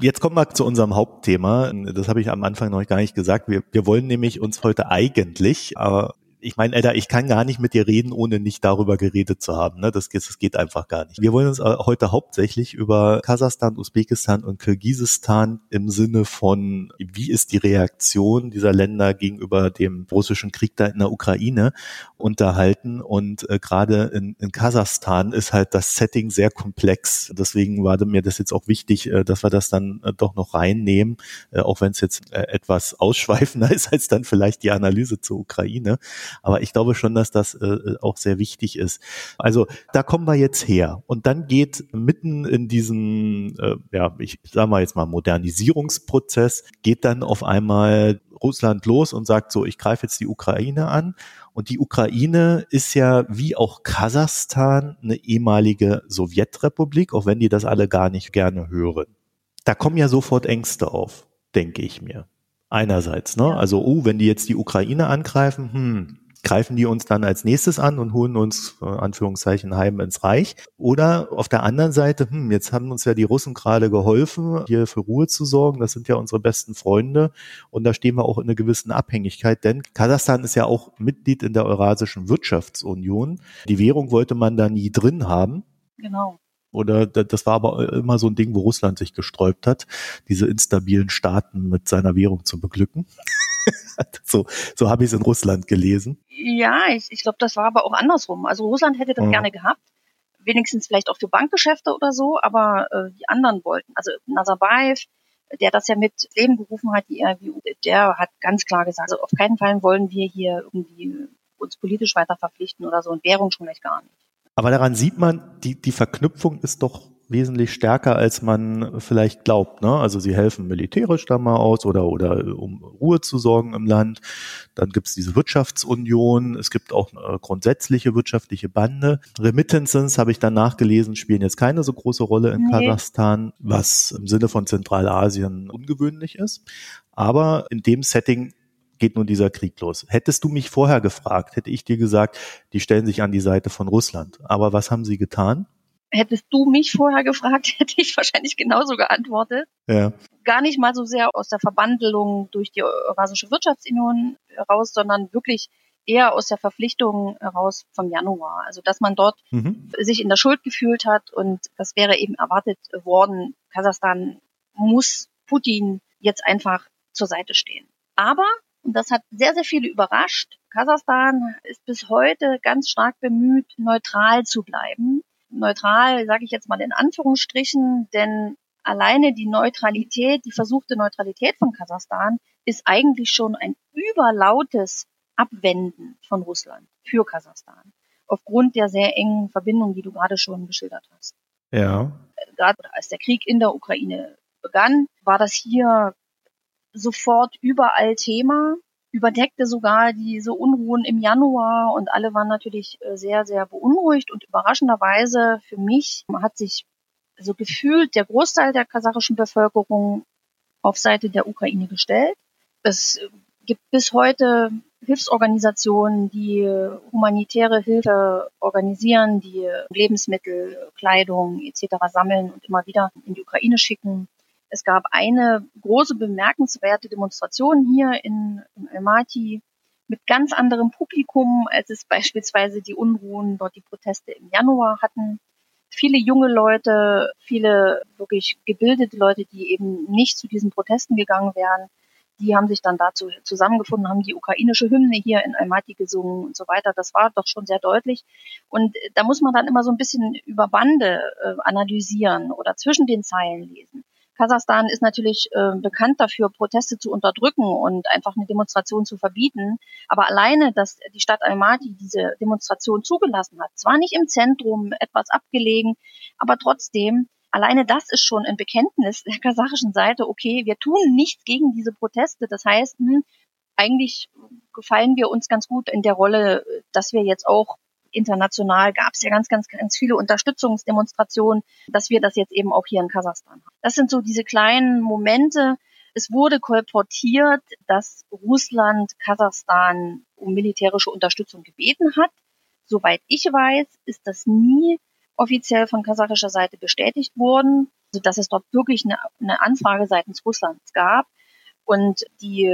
Jetzt kommen wir zu unserem Hauptthema. Das habe ich am Anfang noch gar nicht gesagt. Wir, wir wollen nämlich uns heute eigentlich, aber ich meine, Edda, ich kann gar nicht mit dir reden, ohne nicht darüber geredet zu haben. Ne? Das, das geht einfach gar nicht. Wir wollen uns äh, heute hauptsächlich über Kasachstan, Usbekistan und Kirgisistan im Sinne von, wie ist die Reaktion dieser Länder gegenüber dem russischen Krieg da in der Ukraine unterhalten. Und äh, gerade in, in Kasachstan ist halt das Setting sehr komplex. Deswegen war mir das jetzt auch wichtig, äh, dass wir das dann äh, doch noch reinnehmen, äh, auch wenn es jetzt äh, etwas (laughs) ausschweifender ist als dann vielleicht die Analyse zur Ukraine. Aber ich glaube schon, dass das äh, auch sehr wichtig ist. Also da kommen wir jetzt her. Und dann geht mitten in diesem, äh, ja, ich sage mal jetzt mal Modernisierungsprozess, geht dann auf einmal Russland los und sagt so, ich greife jetzt die Ukraine an Und die Ukraine ist ja wie auch Kasachstan eine ehemalige Sowjetrepublik, auch wenn die das alle gar nicht gerne hören. Da kommen ja sofort Ängste auf, denke ich mir. Einerseits, ne? Also, oh, wenn die jetzt die Ukraine angreifen, hm, greifen die uns dann als nächstes an und holen uns, äh, Anführungszeichen, heim ins Reich. Oder auf der anderen Seite, hm, jetzt haben uns ja die Russen gerade geholfen, hier für Ruhe zu sorgen. Das sind ja unsere besten Freunde. Und da stehen wir auch in einer gewissen Abhängigkeit, denn Kasachstan ist ja auch Mitglied in der Eurasischen Wirtschaftsunion. Die Währung wollte man da nie drin haben. Genau. Oder das war aber immer so ein Ding, wo Russland sich gesträubt hat, diese instabilen Staaten mit seiner Währung zu beglücken. (laughs) so so habe ich es in Russland gelesen. Ja, ich, ich glaube, das war aber auch andersrum. Also Russland hätte das ja. gerne gehabt, wenigstens vielleicht auch für Bankgeschäfte oder so, aber äh, die anderen wollten. Also Nazarbayev, der das ja mit Leben gerufen hat, die RWU, der hat ganz klar gesagt, also auf keinen Fall wollen wir hier irgendwie uns politisch weiter verpflichten oder so und Währung schon gleich gar nicht. Aber daran sieht man, die, die Verknüpfung ist doch wesentlich stärker, als man vielleicht glaubt. Ne? Also sie helfen militärisch da mal aus oder, oder um Ruhe zu sorgen im Land. Dann gibt es diese Wirtschaftsunion. Es gibt auch eine grundsätzliche wirtschaftliche Bande. Remittances, habe ich dann nachgelesen, spielen jetzt keine so große Rolle in nee. Kasachstan, was im Sinne von Zentralasien ungewöhnlich ist. Aber in dem Setting geht nun dieser Krieg los. Hättest du mich vorher gefragt, hätte ich dir gesagt, die stellen sich an die Seite von Russland. Aber was haben sie getan? Hättest du mich vorher gefragt, (laughs) hätte ich wahrscheinlich genauso geantwortet. Ja. Gar nicht mal so sehr aus der Verbandelung durch die Eurasische Wirtschaftsunion heraus, sondern wirklich eher aus der Verpflichtung heraus vom Januar. Also dass man dort mhm. sich in der Schuld gefühlt hat und das wäre eben erwartet worden. Kasachstan muss Putin jetzt einfach zur Seite stehen. Aber und das hat sehr, sehr viele überrascht. Kasachstan ist bis heute ganz stark bemüht, neutral zu bleiben. Neutral, sage ich jetzt mal in Anführungsstrichen, denn alleine die Neutralität, die versuchte Neutralität von Kasachstan ist eigentlich schon ein überlautes Abwenden von Russland für Kasachstan. Aufgrund der sehr engen Verbindung, die du gerade schon geschildert hast. Ja. Gerade als der Krieg in der Ukraine begann, war das hier sofort überall Thema, überdeckte sogar diese Unruhen im Januar und alle waren natürlich äh, sehr, sehr beunruhigt und überraschenderweise für mich hat sich so gefühlt der Großteil der kasachischen Bevölkerung auf Seite der Ukraine gestellt. Es gibt bis heute Hilfsorganisationen, die humanitäre Hilfe organisieren, die Lebensmittel, Kleidung etc. sammeln und immer wieder in die Ukraine schicken. Es gab eine große bemerkenswerte Demonstration hier in, in Almaty mit ganz anderem Publikum, als es beispielsweise die Unruhen dort die Proteste im Januar hatten. Viele junge Leute, viele wirklich gebildete Leute, die eben nicht zu diesen Protesten gegangen wären, die haben sich dann dazu zusammengefunden, haben die ukrainische Hymne hier in Almaty gesungen und so weiter. Das war doch schon sehr deutlich. Und da muss man dann immer so ein bisschen über Bande äh, analysieren oder zwischen den Zeilen lesen. Kasachstan ist natürlich äh, bekannt dafür, Proteste zu unterdrücken und einfach eine Demonstration zu verbieten. Aber alleine, dass die Stadt Almaty diese Demonstration zugelassen hat, zwar nicht im Zentrum, etwas abgelegen, aber trotzdem, alleine das ist schon ein Bekenntnis der kasachischen Seite, okay, wir tun nichts gegen diese Proteste. Das heißt, hm, eigentlich gefallen wir uns ganz gut in der Rolle, dass wir jetzt auch international gab es ja ganz, ganz, ganz viele Unterstützungsdemonstrationen, dass wir das jetzt eben auch hier in Kasachstan haben. Das sind so diese kleinen Momente. Es wurde kolportiert, dass Russland Kasachstan um militärische Unterstützung gebeten hat. Soweit ich weiß, ist das nie offiziell von kasachischer Seite bestätigt worden, also dass es dort wirklich eine, eine Anfrage seitens Russlands gab. Und die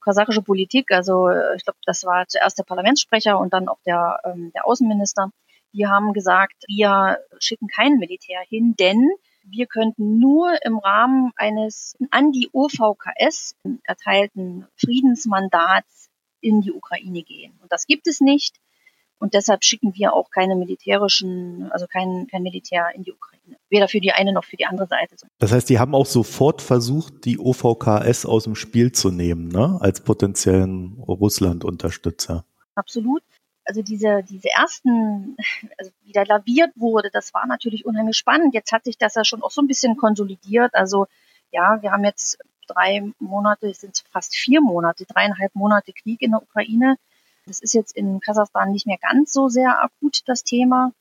kasachische Politik, also ich glaube, das war zuerst der Parlamentssprecher und dann auch der, ähm, der Außenminister, die haben gesagt, wir schicken kein Militär hin, denn wir könnten nur im Rahmen eines an die OVKS erteilten Friedensmandats in die Ukraine gehen. Und das gibt es nicht. Und deshalb schicken wir auch keine militärischen, also kein, kein Militär in die Ukraine. Weder für die eine noch für die andere Seite. Das heißt, die haben auch sofort versucht, die OVKS aus dem Spiel zu nehmen, ne? als potenziellen Russland-Unterstützer. Absolut. Also diese, diese ersten, also wie da laviert wurde, das war natürlich unheimlich spannend. Jetzt hat sich das ja schon auch so ein bisschen konsolidiert. Also ja, wir haben jetzt drei Monate, es sind fast vier Monate, dreieinhalb Monate Krieg in der Ukraine Das ist jetzt in Kasachstan nicht mehr ganz so sehr akut, das Thema.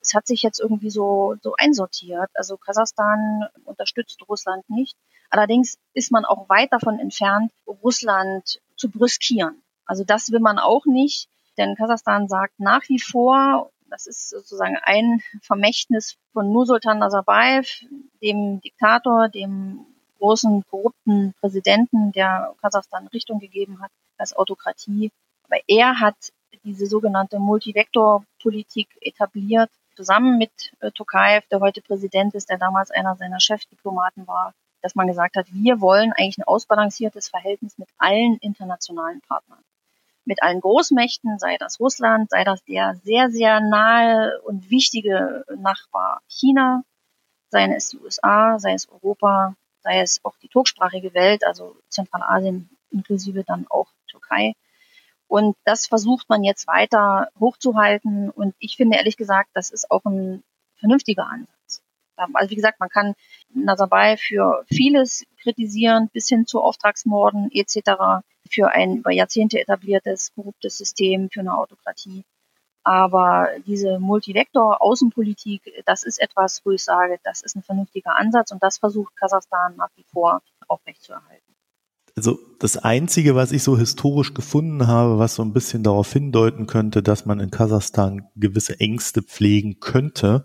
Es hat sich jetzt irgendwie so, so einsortiert. Also Kasachstan unterstützt Russland nicht. Allerdings ist man auch weit davon entfernt, Russland zu brüskieren. Also das will man auch nicht, denn Kasachstan sagt nach wie vor, das ist sozusagen ein Vermächtnis von Nursultan Nazarbayev, dem Diktator, dem großen korrupten Präsidenten, der Kasachstan Richtung gegeben hat als Autokratie. Aber er hat diese sogenannte Multivektor-Politik etabliert, zusammen mit äh, Tokayev, der heute Präsident ist, der damals einer seiner Chefdiplomaten war, dass man gesagt hat, wir wollen eigentlich ein ausbalanciertes Verhältnis mit allen internationalen Partnern. Mit allen Großmächten, sei das Russland, sei das der sehr, sehr nahe und wichtige Nachbar China, sei es die USA, sei es Europa, sei es auch die turksprachige Welt, also Zentralasien inklusive dann auch Türkei. Und das versucht man jetzt weiter hochzuhalten. Und ich finde ehrlich gesagt, das ist auch ein vernünftiger Ansatz. Also wie gesagt, man kann Nazarbayev für vieles kritisieren, bis hin zu Auftragsmorden etc., für ein über Jahrzehnte etabliertes, korruptes System, für eine Autokratie. Aber diese Multivektor-Außenpolitik, das ist etwas, wo ich sage, das ist ein vernünftiger Ansatz und das versucht Kasachstan nach wie vor aufrechtzuerhalten. Also das Einzige, was ich so historisch gefunden habe, was so ein bisschen darauf hindeuten könnte, dass man in Kasachstan gewisse Ängste pflegen könnte,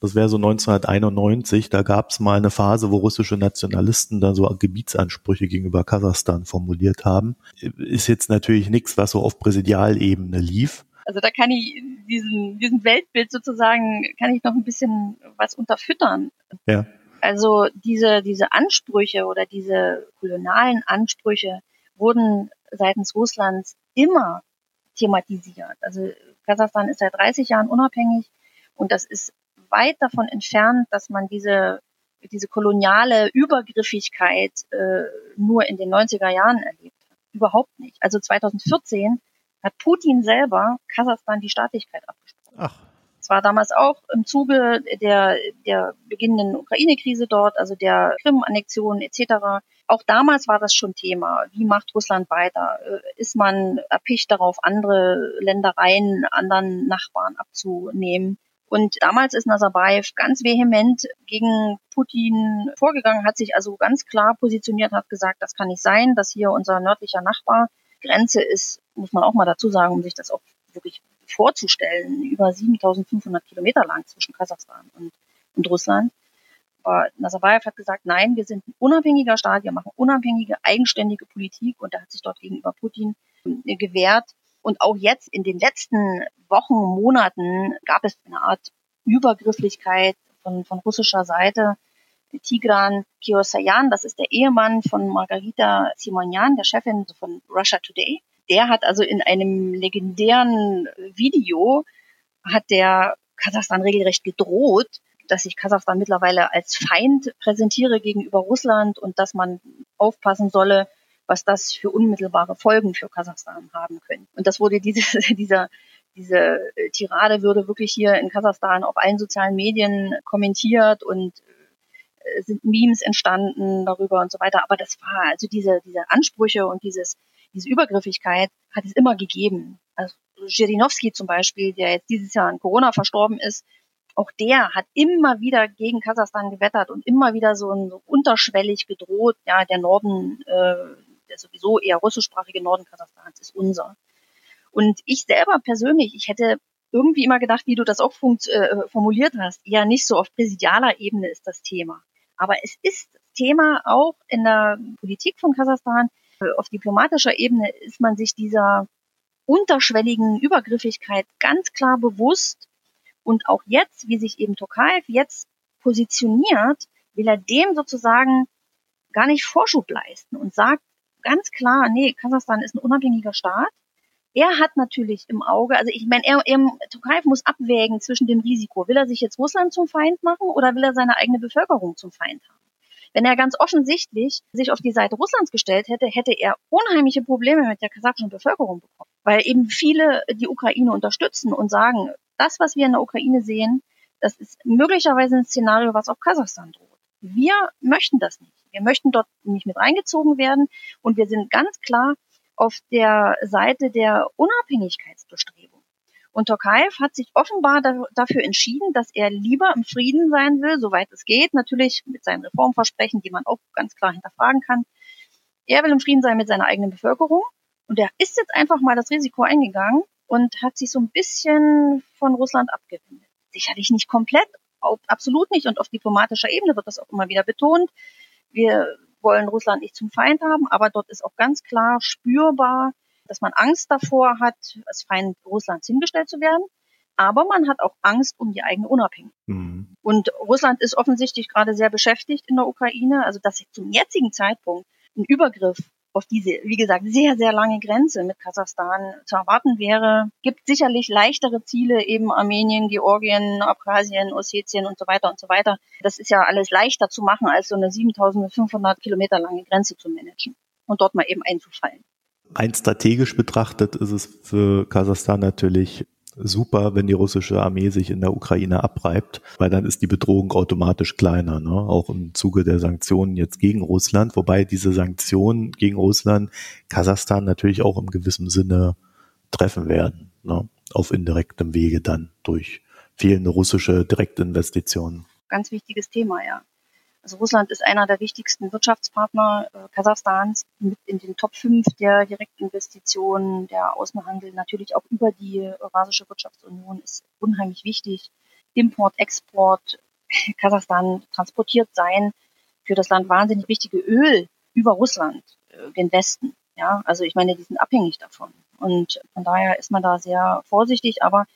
das wäre so 1991, da gab es mal eine Phase, wo russische Nationalisten da so Gebietsansprüche gegenüber Kasachstan formuliert haben. Ist jetzt natürlich nichts, was so auf Präsidialebene lief. Also da kann ich diesen, diesen Weltbild sozusagen, kann ich noch ein bisschen was unterfüttern. Ja. Also diese, diese Ansprüche oder diese kolonialen Ansprüche wurden seitens Russlands immer thematisiert. Also Kasachstan ist seit 30 Jahren unabhängig und das ist weit davon entfernt, dass man diese, diese koloniale Übergriffigkeit äh, nur in den 90er Jahren erlebt hat. Überhaupt nicht. Also 2014 hat Putin selber Kasachstan die Staatlichkeit abgesprochen. Ach. Es war damals auch im Zuge der, der beginnenden Ukraine-Krise dort, also der Krim-Annexion etc. Auch damals war das schon Thema. Wie macht Russland weiter? Äh, ist man erpicht darauf, andere Ländereien, anderen Nachbarn abzunehmen? Und damals ist Nazarbayev ganz vehement gegen Putin vorgegangen, hat sich also ganz klar positioniert, hat gesagt, das kann nicht sein, dass hier unser nördlicher Nachbar Grenze ist, muss man auch mal dazu sagen, um sich das auch wirklich vorzustellen, über 7500 Kilometer lang zwischen Kasachstan und, und Russland. Aber Nazarbayev hat gesagt, nein, wir sind ein unabhängiger Staat, wir machen unabhängige, eigenständige Politik und er hat sich dort gegenüber Putin äh, gewehrt. Und auch jetzt in den letzten Wochen, Monaten gab es eine Art Übergrifflichkeit von, von russischer Seite. Tigran Kiosayan, das ist der Ehemann von Margarita Simonyan, der Chefin von Russia Today. Der hat also in einem legendären Video, hat der Kasachstan regelrecht gedroht, dass sich Kasachstan mittlerweile als Feind präsentiere gegenüber Russland und dass man aufpassen solle, was das für unmittelbare Folgen für Kasachstan haben können. Und das wurde diese, (laughs) dieser, diese Tirade würde wirklich hier in Kasachstan auf allen sozialen Medien kommentiert und äh, sind Memes entstanden darüber und so weiter. Aber das war also diese, diese Ansprüche und dieses, diese Übergriffigkeit hat es immer gegeben. Also Zhirinovsky zum Beispiel, der jetzt dieses Jahr an Corona verstorben ist, auch der hat immer wieder gegen Kasachstan gewettert und immer wieder so, so unterschwellig gedroht, ja, der Norden äh, der sowieso eher russischsprachige Norden Kasachstans ist unser. Und ich selber persönlich, ich hätte irgendwie immer gedacht, wie du das auch äh, formuliert hast, ja nicht so auf präsidialer Ebene ist das Thema. Aber es ist Thema auch in der Politik von Kasachstan. Auf diplomatischer Ebene ist man sich dieser unterschwelligen Übergriffigkeit ganz klar bewusst. Und auch jetzt, wie sich eben Tokayev jetzt positioniert, will er dem sozusagen gar nicht Vorschub leisten und sagt, ganz klar, nee, Kasachstan ist ein unabhängiger Staat. Er hat natürlich im Auge, also ich meine, er, er Tokayev muss abwägen zwischen dem Risiko. Will er sich jetzt Russland zum Feind machen oder will er seine eigene Bevölkerung zum Feind haben? Wenn er ganz offensichtlich sich auf die Seite Russlands gestellt hätte, hätte er unheimliche Probleme mit der kasachischen Bevölkerung bekommen. Weil eben viele die Ukraine unterstützen und sagen, das, was wir in der Ukraine sehen, das ist möglicherweise ein Szenario, was auch Kasachstan droht. Wir möchten das nicht. Wir möchten dort nicht mit reingezogen werden und wir sind ganz klar auf der Seite der Unabhängigkeitsbestrebung. Und Tokayev hat sich offenbar da, dafür entschieden, dass er lieber im Frieden sein will, soweit es geht, natürlich mit seinen Reformversprechen, die man auch ganz klar hinterfragen kann. Er will im Frieden sein mit seiner eigenen Bevölkerung und er ist jetzt einfach mal das Risiko eingegangen und hat sich so ein bisschen von Russland abgewendet. Sicherlich nicht komplett, absolut nicht und auf diplomatischer Ebene wird das auch immer wieder betont. Wir wollen Russland nicht zum Feind haben, aber dort ist auch ganz klar spürbar, dass man Angst davor hat, als Feind Russlands hingestellt zu werden. Aber man hat auch Angst um die eigene Unabhängigkeit. Mhm. Und Russland ist offensichtlich gerade sehr beschäftigt in der Ukraine. Also, dass zum jetzigen Zeitpunkt ein Übergriff auf diese, wie gesagt, sehr, sehr lange Grenze mit Kasachstan zu erwarten wäre. Gibt sicherlich leichtere Ziele, eben Armenien, Georgien, Abkhazien, Ossetien und so weiter und so weiter. Das ist ja alles leichter zu machen, als so eine 7500 Kilometer lange Grenze zu managen und dort mal eben einzufallen. Rein strategisch betrachtet ist es für Kasachstan natürlich super, wenn die russische Armee sich in der Ukraine abreibt, weil dann ist die Bedrohung automatisch kleiner, ne? auch im Zuge der Sanktionen jetzt gegen Russland, wobei diese Sanktionen gegen Russland Kasachstan natürlich auch im gewissen Sinne treffen werden, ne? auf indirektem Wege dann durch fehlende russische Direktinvestitionen. Ganz wichtiges Thema, ja. Also Russland ist einer der wichtigsten Wirtschaftspartner äh, Kasachstans mit in den Top 5 der Direktinvestitionen, der Außenhandel, natürlich auch über die Eurasische Wirtschaftsunion ist unheimlich wichtig. Import, Export, (laughs) Kasachstan transportiert sein für das Land wahnsinnig wichtige Öl über Russland, äh, den Westen. Ja, also ich meine, die sind abhängig davon. Und von daher ist man da sehr vorsichtig, aber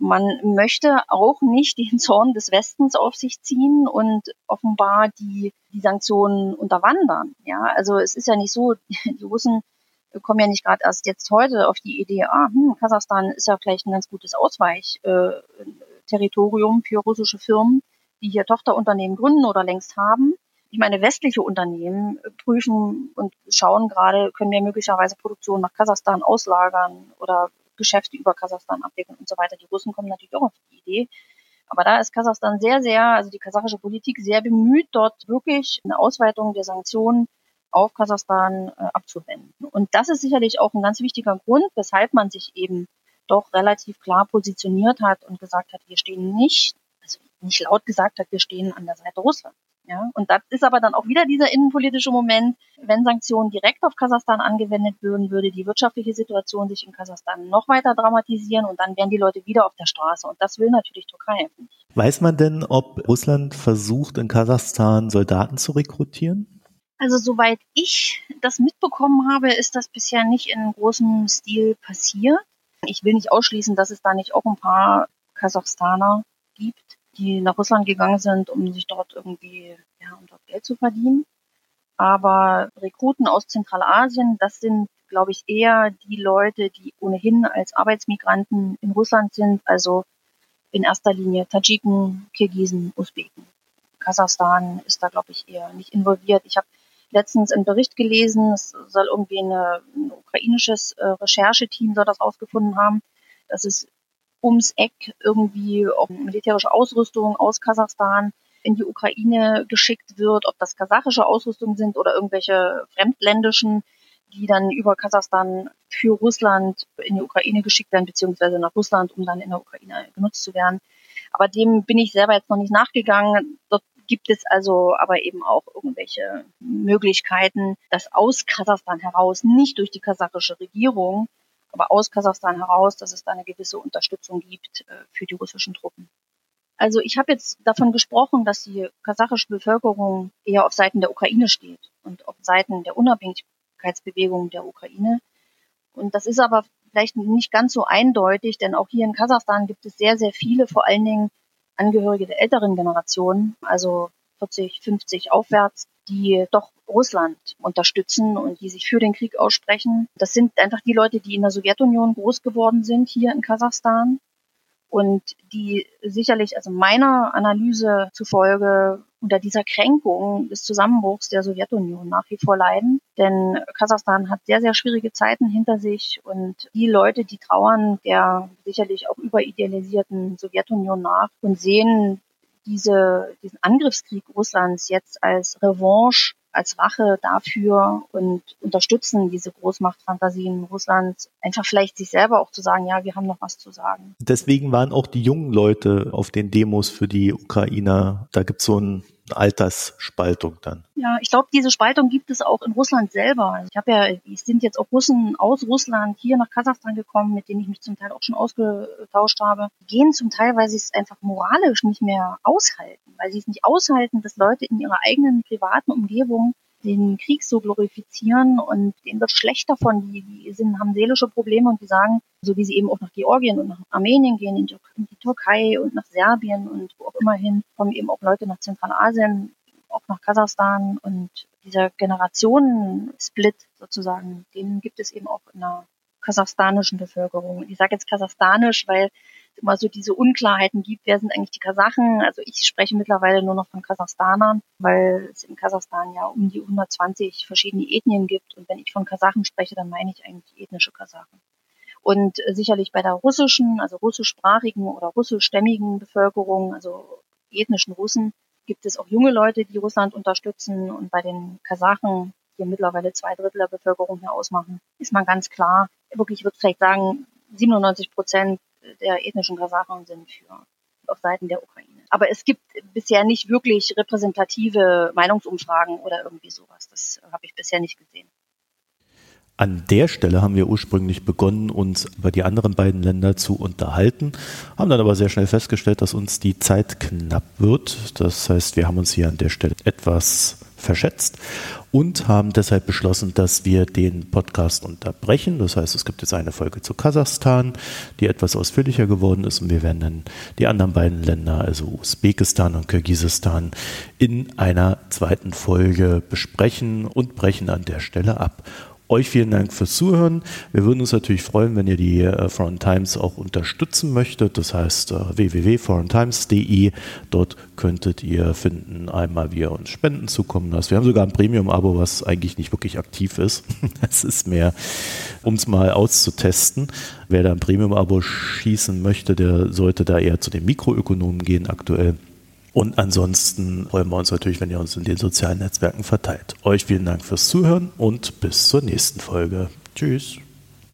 man möchte auch nicht den Zorn des Westens auf sich ziehen und offenbar die, die Sanktionen unterwandern. Ja, also es ist ja nicht so, (laughs) die Russen kommen ja nicht gerade erst jetzt heute auf die Idee, ah, hm, Kasachstan ist ja vielleicht ein ganz gutes Ausweichterritorium für russische Firmen, die hier Tochterunternehmen gründen oder längst haben. Ich meine, westliche Unternehmen prüfen und schauen gerade, können wir möglicherweise Produktion nach Kasachstan auslagern oder Geschäfte über Kasachstan abwickeln und so weiter. Die Russen kommen natürlich auch auf die Idee. Aber da ist Kasachstan sehr, sehr, also die kasachische Politik sehr bemüht, dort wirklich eine Ausweitung der Sanktionen auf Kasachstan äh, abzuwenden. Und das ist sicherlich auch ein ganz wichtiger Grund, weshalb man sich eben doch relativ klar positioniert hat und gesagt hat, wir stehen nicht, also nicht laut gesagt hat, wir stehen an der Seite Russlands. Ja, und das ist aber dann auch wieder dieser innenpolitische Moment, wenn Sanktionen direkt auf Kasachstan angewendet würden, würde die wirtschaftliche Situation sich in Kasachstan noch weiter dramatisieren und dann wären die Leute wieder auf der Straße. Und das will natürlich Türkei nicht. Weiß man denn, ob Russland versucht, in Kasachstan Soldaten zu rekrutieren? Also soweit ich das mitbekommen habe, ist das bisher nicht in großem Stil passiert. Ich will nicht ausschließen, dass es da nicht auch ein paar Kasachstaner gibt, die nach Russland gegangen sind, um sich dort irgendwie, ja, um dort Geld zu verdienen. Aber Rekruten aus Zentralasien, das sind, glaube ich, eher die Leute, die ohnehin als Arbeitsmigranten in Russland sind, also in erster Linie Tadschiken, Kirgisen, Usbeken. Kasachstan ist da, glaube ich, eher nicht involviert. Ich habe letztens einen Bericht gelesen, es soll irgendwie eine, ein ukrainisches äh, Rechercheteam soll das ausgefunden haben, dass es ums Eck irgendwie auch militärische Ausrüstung aus Kasachstan in die Ukraine geschickt wird, ob das kasachische Ausrüstung sind oder irgendwelche fremdländischen, die dann über Kasachstan für Russland in die Ukraine geschickt werden, beziehungsweise nach Russland, um dann in der Ukraine genutzt zu werden. Aber dem bin ich selber jetzt noch nicht nachgegangen. Dort gibt es also aber eben auch irgendwelche Möglichkeiten, dass aus Kasachstan heraus, nicht durch die kasachische Regierung, aber aus Kasachstan heraus, dass es da eine gewisse Unterstützung gibt äh, für die russischen Truppen. Also ich habe jetzt davon gesprochen, dass die kasachische Bevölkerung eher auf Seiten der Ukraine steht und auf Seiten der Unabhängigkeitsbewegung der Ukraine. Und das ist aber vielleicht nicht ganz so eindeutig, denn auch hier in Kasachstan gibt es sehr, sehr viele, vor allen Dingen Angehörige der älteren Generation, also 40, 50 aufwärts, die doch Russland unterstützen und die sich für den Krieg aussprechen. Das sind einfach die Leute, die in der Sowjetunion groß geworden sind, hier in Kasachstan und die sicherlich, also meiner Analyse zufolge, unter dieser Kränkung des Zusammenbruchs der Sowjetunion nach wie vor leiden. Denn Kasachstan hat sehr, sehr schwierige Zeiten hinter sich und die Leute, die trauern der sicherlich auch überidealisierten Sowjetunion nach und sehen diese, diesen Angriffskrieg Russlands jetzt als Revanche als Rache dafür und unterstützen diese Großmachtfantasien Russlands, einfach vielleicht sich selber auch zu sagen, ja, wir haben noch was zu sagen. Deswegen waren auch die jungen Leute auf den Demos für die Ukrainer. Da gibt es so ein Altersspaltung dann. Ja, ich glaube, diese Spaltung gibt es auch in Russland selber. Also ich habe ja, es sind jetzt auch Russen aus Russland hier nach Kasachstan gekommen, mit denen ich mich zum Teil auch schon ausgetauscht habe. Die gehen zum Teil, weil sie es einfach moralisch nicht mehr aushalten, weil sie es nicht aushalten, dass Leute in ihrer eigenen privaten Umgebung den Krieg so glorifizieren und denen wird schlecht davon. Die, die sind, haben seelische Probleme und die sagen, so wie sie eben auch nach Georgien und nach Armenien gehen, in die, Türkei und nach Serbien und wo auch immer hin, kommen eben auch Leute nach Zentralasien, auch nach Kasachstan und dieser Generationensplit sozusagen, den gibt es eben auch in der kasachstanischen Bevölkerung. Ich sage jetzt kasachstanisch, weil immer so diese Unklarheiten gibt, wer sind eigentlich die Kasachen. Also ich spreche mittlerweile nur noch von Kasachstanern, weil es in Kasachstan ja um die 120 verschiedene Ethnien gibt. Und wenn ich von Kasachen spreche, dann meine ich eigentlich ethnische Kasachen. Und äh, sicherlich bei der russischen, also russischsprachigen oder russischstämmigen Bevölkerung, also ethnischen Russen, gibt es auch junge Leute, die Russland unterstützen. Und bei den Kasachen, die mittlerweile zwei Drittel der Bevölkerung hier ausmachen, ist man ganz klar, wirklich, ich würde vielleicht sagen, 97 Prozent der ethnischen Kasachen sind für auf Seiten der Ukraine. Aber es gibt bisher nicht wirklich repräsentative Meinungsumfragen oder irgendwie sowas. Das habe ich bisher nicht gesehen. An der Stelle haben wir ursprünglich begonnen, uns über die anderen beiden Länder zu unterhalten, haben dann aber sehr schnell festgestellt, dass uns die Zeit knapp wird. Das heißt, wir haben uns hier an der Stelle etwas verschätzt und haben deshalb beschlossen, dass wir den Podcast unterbrechen. Das heißt, es gibt jetzt eine Folge zu Kasachstan, die etwas ausführlicher geworden ist und wir werden dann die anderen beiden Länder, also Usbekistan und Kirgisistan, in einer zweiten Folge besprechen und brechen an der Stelle ab. Euch vielen Dank fürs Zuhören. Wir würden uns natürlich freuen, wenn ihr die äh, Foreign Times auch unterstützen möchtet. Das heißt äh, www.foreigntimes.de. Dort könntet ihr finden, einmal wie ihr uns Spenden zukommen lasst. Wir haben sogar ein Premium-Abo, was eigentlich nicht wirklich aktiv ist. (laughs) Es ist mehr, um es mal auszutesten. Wer da ein Premium-Abo schießen möchte, der sollte da eher zu den Mikroökonomen gehen aktuell. Und ansonsten freuen wir uns natürlich, wenn ihr uns in den sozialen Netzwerken verteilt. Euch vielen Dank fürs Zuhören und bis zur nächsten Folge. Tschüss.